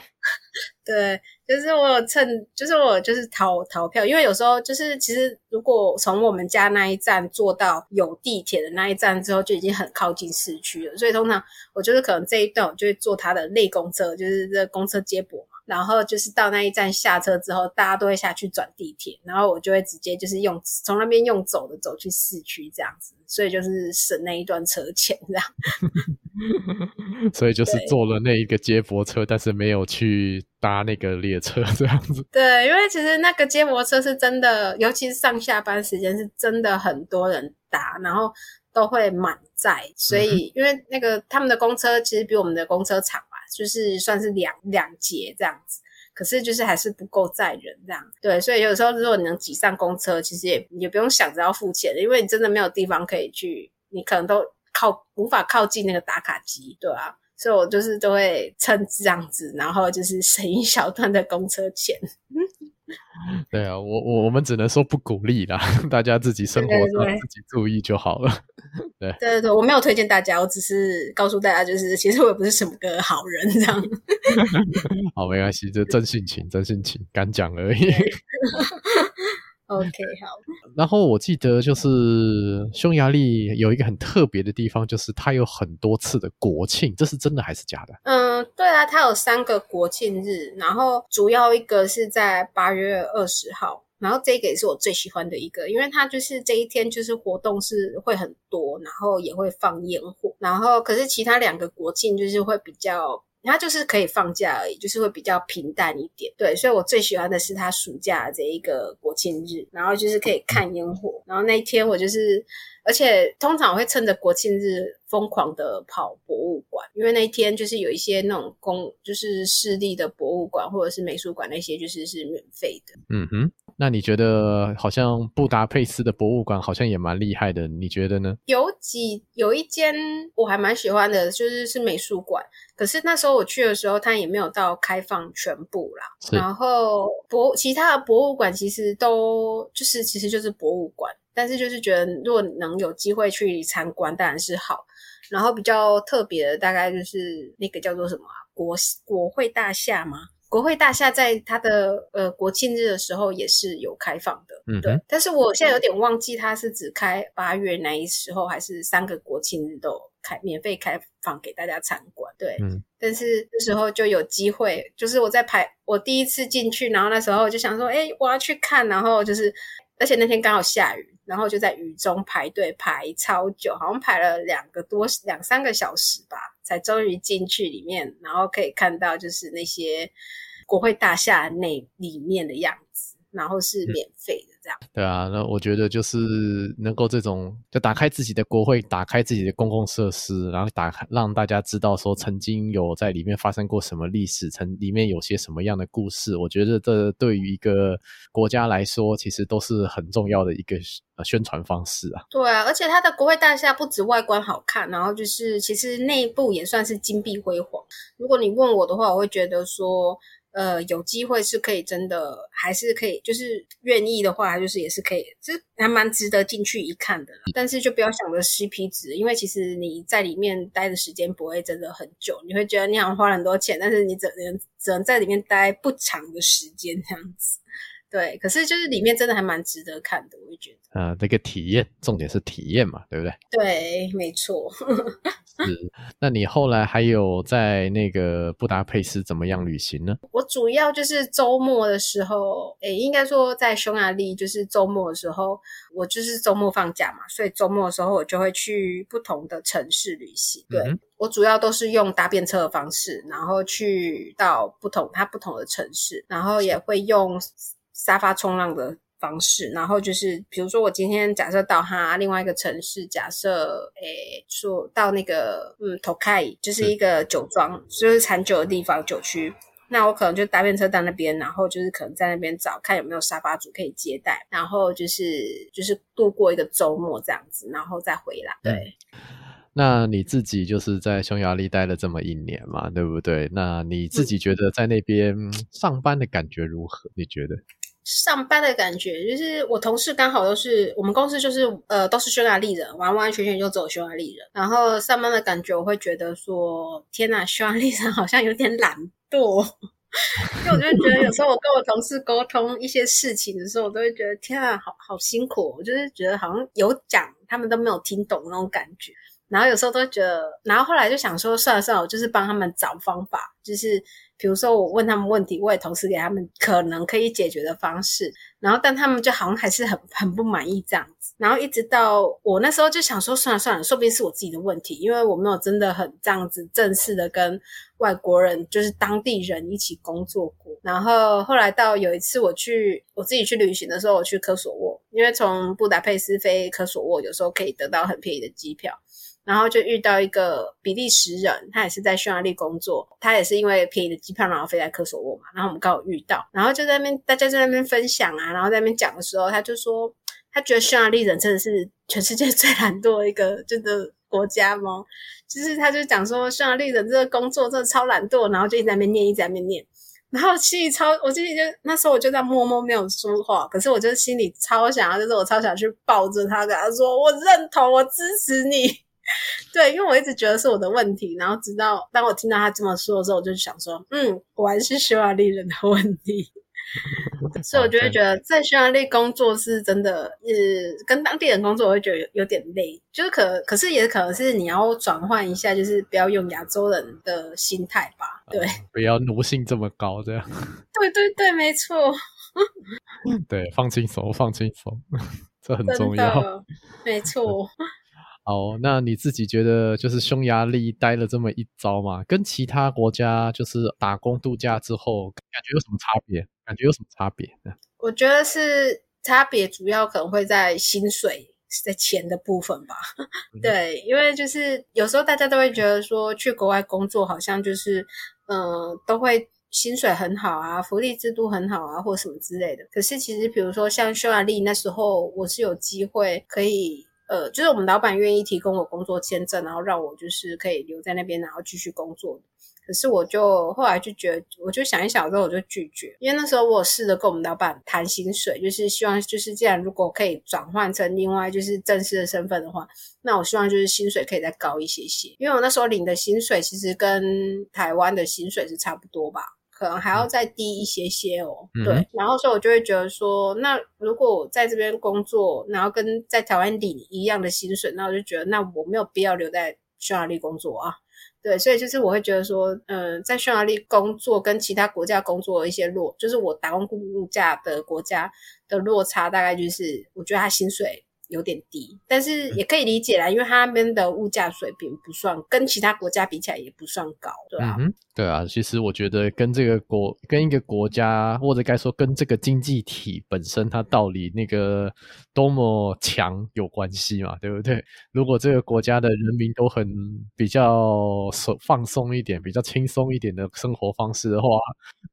对，就是我有趁，就是我就是逃逃票，因为有时候就是其实如果从我们家那一站坐到有地铁的那一站之后，就已经很靠近市区了，所以通常我就是可能这一段我就会坐他的内公车，就是这公车接驳嘛。然后就是到那一站下车之后，大家都会下去转地铁，然后我就会直接就是用从那边用走的走去市区这样子，所以就是省那一段车钱这样。所以就是坐了那一个接驳车，但是没有去搭那个列车这样子。对，因为其实那个接驳车是真的，尤其是上下班时间是真的很多人搭，然后都会满载。所以因为那个他们的公车其实比我们的公车长。就是算是两两节这样子，可是就是还是不够载人这样。对，所以有时候如果你能挤上公车，其实也也不用想着要付钱，因为你真的没有地方可以去，你可能都靠无法靠近那个打卡机，对啊。所以我就是都会趁这样子，然后就是省一小段的公车钱。对啊，我我我们只能说不鼓励啦，大家自己生活上自己注意就好了。对 对，对对，我没有推荐大家，我只是告诉大家，就是其实我也不是什么个好人这样。好，没关系，这真性情，真性情，敢讲而已。OK，好。然后我记得就是匈牙利有一个很特别的地方，就是它有很多次的国庆，这是真的还是假的？嗯，对啊，它有三个国庆日，然后主要一个是在八月二十号，然后这个也是我最喜欢的一个，因为它就是这一天就是活动是会很多，然后也会放烟火，然后可是其他两个国庆就是会比较。它就是可以放假而已，就是会比较平淡一点。对，所以我最喜欢的是它暑假这一个国庆日，然后就是可以看烟火。然后那一天我就是，而且通常我会趁着国庆日疯狂的跑博物馆，因为那一天就是有一些那种公，就是市立的博物馆或者是美术馆那些，就是是免费的。嗯哼。那你觉得好像布达佩斯的博物馆好像也蛮厉害的，你觉得呢？有几有一间我还蛮喜欢的，就是是美术馆。可是那时候我去的时候，它也没有到开放全部啦。然后博其他的博物馆其实都就是其实就是博物馆，但是就是觉得如果能有机会去参观，当然是好。然后比较特别的大概就是那个叫做什么啊？国国会大厦吗？国会大厦在它的呃国庆日的时候也是有开放的，嗯，对。但是我现在有点忘记它是只开八月那一时候，还是三个国庆日都开免费开放给大家参观。对，嗯。但是那时候就有机会，就是我在排我第一次进去，然后那时候我就想说，哎，我要去看，然后就是而且那天刚好下雨，然后就在雨中排队排超久，好像排了两个多两三个小时吧，才终于进去里面，然后可以看到就是那些。国会大厦内里面的样子，然后是免费的这样。对啊，那我觉得就是能够这种，就打开自己的国会，打开自己的公共设施，然后打开让大家知道说曾经有在里面发生过什么历史，曾里面有些什么样的故事。我觉得这对于一个国家来说，其实都是很重要的一个宣传方式啊。对啊，而且它的国会大厦不止外观好看，然后就是其实内部也算是金碧辉煌。如果你问我的话，我会觉得说。呃，有机会是可以真的，还是可以，就是愿意的话，就是也是可以，这还蛮值得进去一看的啦。但是就不要想着 CP 值，因为其实你在里面待的时间不会真的很久，你会觉得你好像花了很多钱，但是你只能只能在里面待不长的时间这样子。对，可是就是里面真的还蛮值得看的，我会觉得。啊，这个体验，重点是体验嘛，对不对？对，没错。是，那你后来还有在那个布达佩斯怎么样旅行呢？我主要就是周末的时候，诶，应该说在匈牙利，就是周末的时候，我就是周末放假嘛，所以周末的时候我就会去不同的城市旅行。对，嗯、我主要都是用搭便车的方式，然后去到不同它不同的城市，然后也会用沙发冲浪的。方式，然后就是，比如说我今天假设到他另外一个城市，假设诶说到那个嗯 Tokai 就是一个酒庄，就是产酒的地方酒区，那我可能就搭便车到那边，然后就是可能在那边找看有没有沙发主可以接待，然后就是就是度过一个周末这样子，然后再回来。对，那你自己就是在匈牙利待了这么一年嘛，对不对？那你自己觉得在那边上班的感觉如何？你觉得？上班的感觉就是，我同事刚好都是我们公司，就是呃都是匈牙利人，完完全全就只有匈牙利人。然后上班的感觉，我会觉得说，天呐，匈牙利人好像有点懒惰。因为我就觉得，有时候我跟我同事沟通一些事情的时候，我都会觉得，天啊，好好辛苦。我就是觉得好像有讲，他们都没有听懂那种感觉。然后有时候都觉得，然后后来就想说，算了算了，我就是帮他们找方法，就是。比如说，我问他们问题，我也同时给他们可能可以解决的方式，然后但他们就好像还是很很不满意这样子。然后一直到我那时候就想说，算了算了，说不定是我自己的问题，因为我没有真的很这样子正式的跟外国人，就是当地人一起工作过。然后后来到有一次我去我自己去旅行的时候，我去科索沃，因为从布达佩斯飞科索沃有时候可以得到很便宜的机票。然后就遇到一个比利时人，他也是在匈牙利工作，他也是因为便宜的机票，然后飞在科索沃嘛。然后我们刚好遇到，然后就在那边，大家在那边分享啊，然后在那边讲的时候，他就说，他觉得匈牙利人真的是全世界 最懒惰的一个真的国家吗？就是他就讲说，匈牙利人这个工作真的超懒惰，然后就一直在那边念，一直在那边念。然后心里超，我心里就那时候我就在默默没有说话，可是我就心里超想要，就是我超想去抱着他，跟他说我认同，我支持你。对，因为我一直觉得是我的问题，然后直到当我听到他这么说的时候，我就想说，嗯，果然是匈牙利人的问题。所以我就会觉得在匈牙利工作是真的，呃，跟当地人工作我会觉得有，有点累，就是可可是也可能是你要转换一下，就是不要用亚洲人的心态吧，对，嗯、不要奴性这么高，这样。对对对，没错。对，放轻松，放轻松，这很重要。没错。好，那你自己觉得就是匈牙利待了这么一遭嘛，跟其他国家就是打工度假之后，感觉有什么差别？感觉有什么差别？我觉得是差别主要可能会在薪水，在钱的部分吧。嗯、对，因为就是有时候大家都会觉得说去国外工作好像就是嗯、呃，都会薪水很好啊，福利制度很好啊，或什么之类的。可是其实比如说像匈牙利那时候，我是有机会可以。呃，就是我们老板愿意提供我工作签证，然后让我就是可以留在那边，然后继续工作。可是我就后来就觉得，我就想一想之后，我就拒绝，因为那时候我试着跟我们老板谈薪水，就是希望就是既然如果可以转换成另外就是正式的身份的话，那我希望就是薪水可以再高一些些，因为我那时候领的薪水其实跟台湾的薪水是差不多吧。可能还要再低一些些哦，嗯、对，然后所以我就会觉得说，那如果我在这边工作，然后跟在台湾领一样的薪水，那我就觉得，那我没有必要留在匈牙利工作啊，对，所以就是我会觉得说，嗯、呃，在匈牙利工作跟其他国家工作的一些落，就是我打工度假的国家的落差，大概就是我觉得他薪水。有点低，但是也可以理解啦，因为他那边的物价水平不算，跟其他国家比起来也不算高，对啊。嗯对啊，其实我觉得跟这个国、跟一个国家，或者该说跟这个经济体本身，它到底那个多么强有关系嘛，对不对？如果这个国家的人民都很比较放松一点、比较轻松一点的生活方式的话，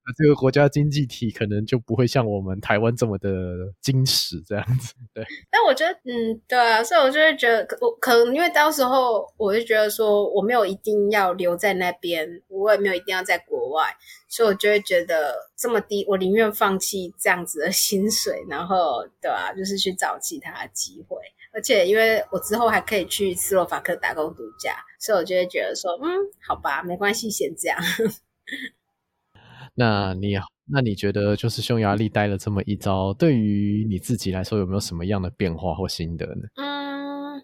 那这个国家经济体可能就不会像我们台湾这么的矜持这样子。对。但我觉得，嗯，对啊，所以我就会觉得，我可能因为到时候我就觉得说，我没有一定要留在那边，我也没有。一定要在国外，所以我就会觉得这么低，我宁愿放弃这样子的薪水，然后对、啊？就是去找其他机会。而且因为我之后还可以去斯洛伐克打工度假，所以我就会觉得说，嗯，好吧，没关系，先这样。那你那你觉得，就是匈牙利待了这么一遭，对于你自己来说，有没有什么样的变化或心得呢？嗯。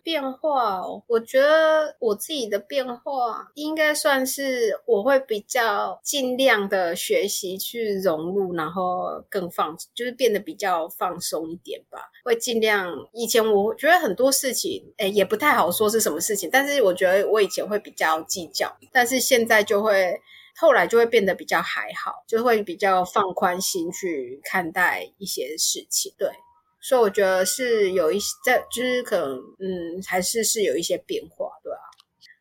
变化哦，我觉得我自己的变化应该算是我会比较尽量的学习去融入，然后更放，就是变得比较放松一点吧。会尽量，以前我觉得很多事情，诶，也不太好说是什么事情，但是我觉得我以前会比较计较，但是现在就会，后来就会变得比较还好，就会比较放宽心去看待一些事情，对。所以我觉得是有一些在，就是可能，嗯，还是是有一些变化，对啊。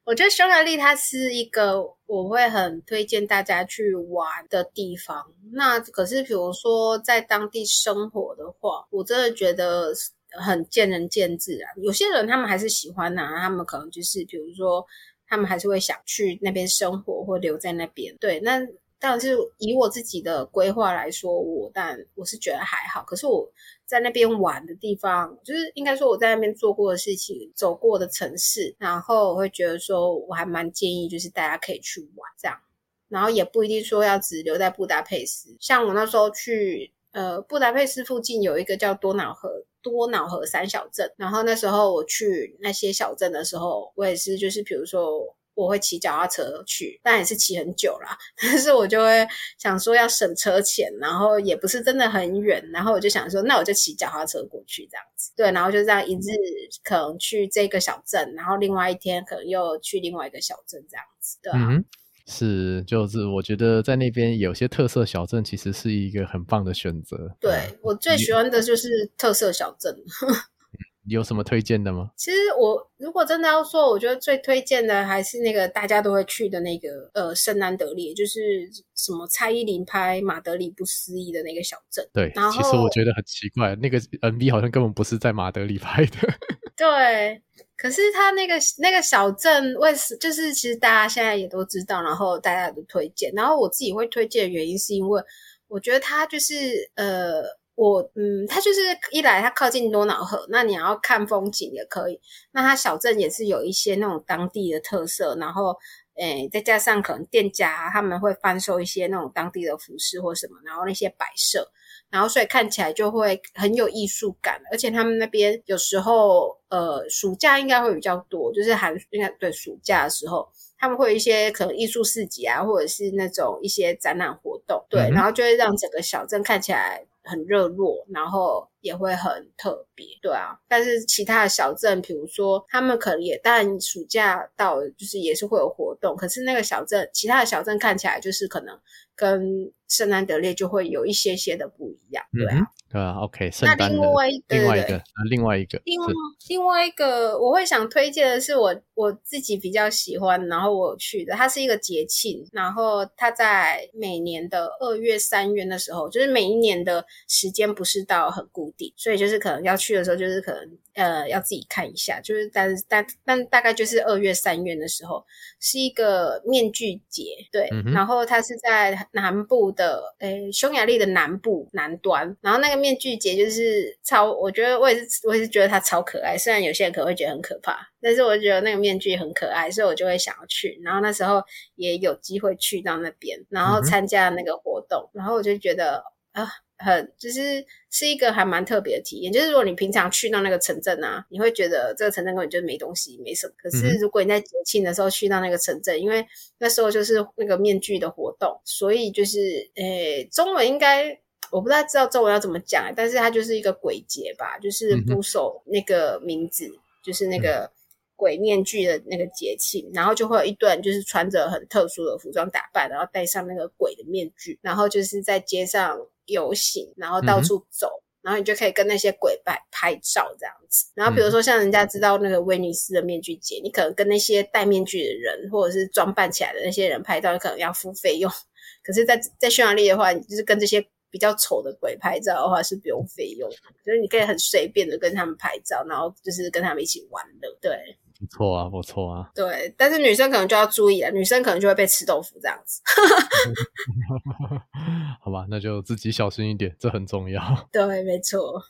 我觉得匈牙利它是一个我会很推荐大家去玩的地方。那可是，比如说在当地生活的话，我真的觉得很见仁见智啊。有些人他们还是喜欢啊，他们可能就是，比如说他们还是会想去那边生活或留在那边。对，那但是以我自己的规划来说，我但我是觉得还好。可是我。在那边玩的地方，就是应该说我在那边做过的事情、走过的城市，然后我会觉得说，我还蛮建议，就是大家可以去玩这样，然后也不一定说要只留在布达佩斯。像我那时候去，呃，布达佩斯附近有一个叫多瑙河多瑙河三小镇，然后那时候我去那些小镇的时候，我也是就是比如说。我会骑脚踏车去，但也是骑很久啦。但是我就会想说要省车钱，然后也不是真的很远，然后我就想说，那我就骑脚踏车过去这样子。对，然后就这样一日可能去这个小镇，然后另外一天可能又去另外一个小镇这样子。对啊，嗯，是，就是我觉得在那边有些特色小镇其实是一个很棒的选择。对，我最喜欢的就是特色小镇。有什么推荐的吗？其实我如果真的要说，我觉得最推荐的还是那个大家都会去的那个呃圣安德烈，就是什么蔡依林拍《马德里不思议》的那个小镇。对，然后其实我觉得很奇怪，那个 MV 好像根本不是在马德里拍的。对，可是他那个那个小镇为什就是其实大家现在也都知道，然后大家都推荐，然后我自己会推荐的原因是因为我觉得它就是呃，我嗯，它就是一来它靠近多瑙河，那你要看风景也可以，那它小镇也是有一些那种当地的特色，然后。诶，再加上可能店家，他们会贩售一些那种当地的服饰或什么，然后那些摆设，然后所以看起来就会很有艺术感。而且他们那边有时候，呃，暑假应该会比较多，就是寒应该对暑假的时候，他们会有一些可能艺术市集啊，或者是那种一些展览活动，对，嗯、然后就会让整个小镇看起来很热络，然后。也会很特别，对啊。但是其他的小镇，比如说他们可能也，当然暑假到了，就是也是会有活动。可是那个小镇，其他的小镇看起来就是可能跟圣安德烈就会有一些些的不一样，对啊。嗯对啊，OK，圣诞的另外一个，另外一个，另外一个，另外另外一个，我会想推荐的是我我自己比较喜欢，然后我去的，它是一个节庆，然后它在每年的二月、三月的时候，就是每一年的时间不是到很固定，所以就是可能要去的时候，就是可能。呃，要自己看一下，就是但是但但大概就是二月三月的时候，是一个面具节，对，嗯、然后它是在南部的，诶，匈牙利的南部南端，然后那个面具节就是超，我觉得我也是，我也是觉得它超可爱，虽然有些人可能会觉得很可怕，但是我觉得那个面具很可爱，所以我就会想要去，然后那时候也有机会去到那边，然后参加那个活动，嗯、然后我就觉得啊。很就是是一个还蛮特别的体验，就是如果你平常去到那个城镇啊，你会觉得这个城镇根本就没东西，没什么。可是如果你在节庆的时候去到那个城镇，因为那时候就是那个面具的活动，所以就是诶，中文应该我不太知道中文要怎么讲，但是它就是一个鬼节吧，就是不守那个名字，就是那个鬼面具的那个节庆，然后就会有一段就是穿着很特殊的服装打扮，然后戴上那个鬼的面具，然后就是在街上。游行，然后到处走，嗯、然后你就可以跟那些鬼拍拍照这样子。然后比如说像人家知道那个威尼斯的面具节，嗯、你可能跟那些戴面具的人或者是装扮起来的那些人拍照，你可能要付费用。可是在，在在匈牙利的话，你就是跟这些比较丑的鬼拍照的话是不用费用的，就是你可以很随便的跟他们拍照，然后就是跟他们一起玩的，对。不错啊，不错啊。对，但是女生可能就要注意了，女生可能就会被吃豆腐这样子。好吧，那就自己小心一点，这很重要。对，没错。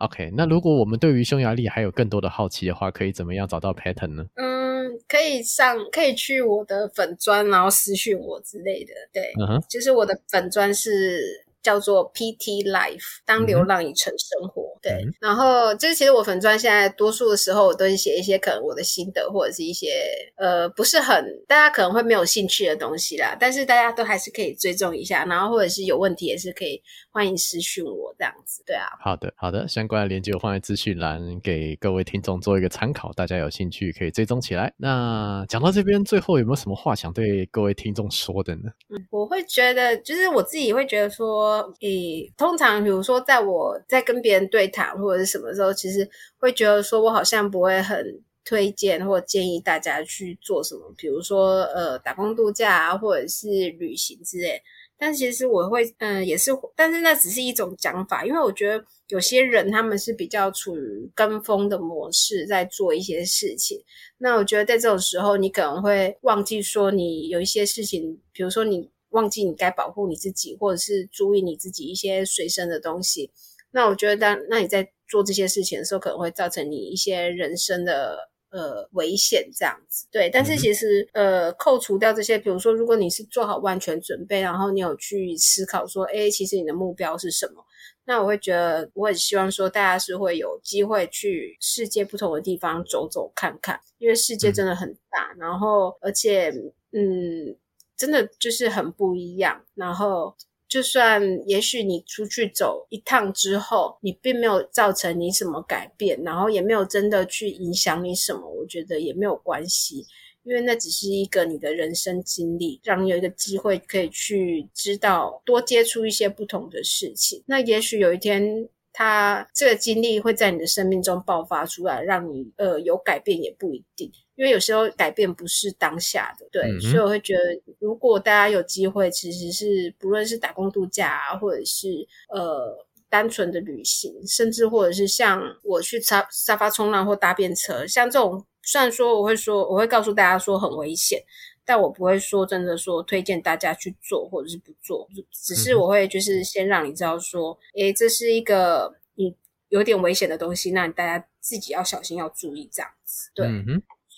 OK，那如果我们对于匈牙利还有更多的好奇的话，可以怎么样找到 Pattern 呢？嗯，可以上，可以去我的粉专，然后私讯我之类的。对，嗯哼，就是我的粉专是。叫做 PT Life，当流浪已成生活。嗯、对，嗯、然后就是其实我粉钻现在多数的时候，我都是写一些可能我的心得，或者是一些呃不是很大家可能会没有兴趣的东西啦。但是大家都还是可以追踪一下，然后或者是有问题也是可以欢迎私讯我这样子。对啊，好的好的，相关的链接我放在资讯栏，给各位听众做一个参考。大家有兴趣可以追踪起来。那讲到这边，最后有没有什么话想对各位听众说的呢？嗯，我会觉得就是我自己会觉得说。诶，通常比如说，在我在跟别人对谈或者是什么时候，其实会觉得说我好像不会很推荐或建议大家去做什么，比如说呃打工度假啊，或者是旅行之类。但其实我会，嗯、也是，但是那只是一种讲法，因为我觉得有些人他们是比较处于跟风的模式在做一些事情。那我觉得在这种时候，你可能会忘记说你有一些事情，比如说你。忘记你该保护你自己，或者是注意你自己一些随身的东西。那我觉得当，当那你在做这些事情的时候，可能会造成你一些人生的呃危险，这样子。对，但是其实呃，扣除掉这些，比如说，如果你是做好万全准备，然后你有去思考说，诶，其实你的目标是什么？那我会觉得，我很希望说，大家是会有机会去世界不同的地方走走看看，因为世界真的很大，嗯、然后而且嗯。真的就是很不一样，然后就算也许你出去走一趟之后，你并没有造成你什么改变，然后也没有真的去影响你什么，我觉得也没有关系，因为那只是一个你的人生经历，让你有一个机会可以去知道多接触一些不同的事情。那也许有一天，他这个经历会在你的生命中爆发出来，让你呃有改变也不一定。因为有时候改变不是当下的，对，嗯、所以我会觉得，如果大家有机会，其实是不论是打工度假啊，或者是呃。单纯的旅行，甚至或者是像我去沙沙发冲浪或搭便车，像这种，虽然说我会说我会告诉大家说很危险，但我不会说真的说推荐大家去做或者是不做，只是我会就是先让你知道说，诶，这是一个你有点危险的东西，那你大家自己要小心要注意这样子，对。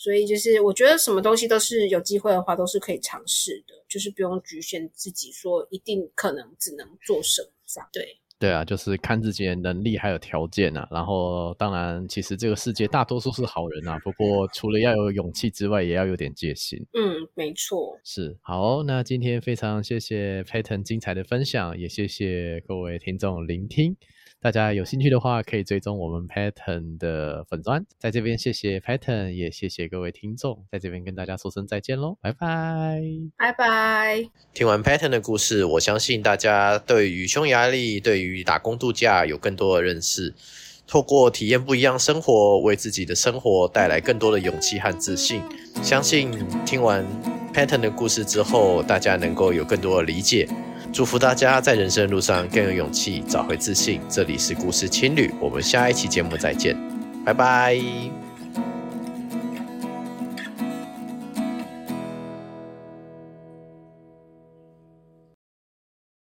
所以就是，我觉得什么东西都是有机会的话，都是可以尝试的，就是不用局限自己说一定可能只能做什么这样。对对啊，就是看自己的能力还有条件啊。然后当然，其实这个世界大多数是好人啊，不过除了要有勇气之外，也要有点戒心。嗯，没错。是好，那今天非常谢谢 Patton 精彩的分享，也谢谢各位听众聆听。大家有兴趣的话，可以追踪我们 Pattern 的粉专。在这边谢谢 Pattern，也谢谢各位听众，在这边跟大家说声再见喽，拜拜，拜拜。听完 Pattern 的故事，我相信大家对于匈牙利、对于打工度假有更多的认识。透过体验不一样生活，为自己的生活带来更多的勇气和自信。相信听完 Pattern 的故事之后，大家能够有更多的理解。祝福大家在人生路上更有勇气，找回自信。这里是故事情侣，我们下一期节目再见，拜拜。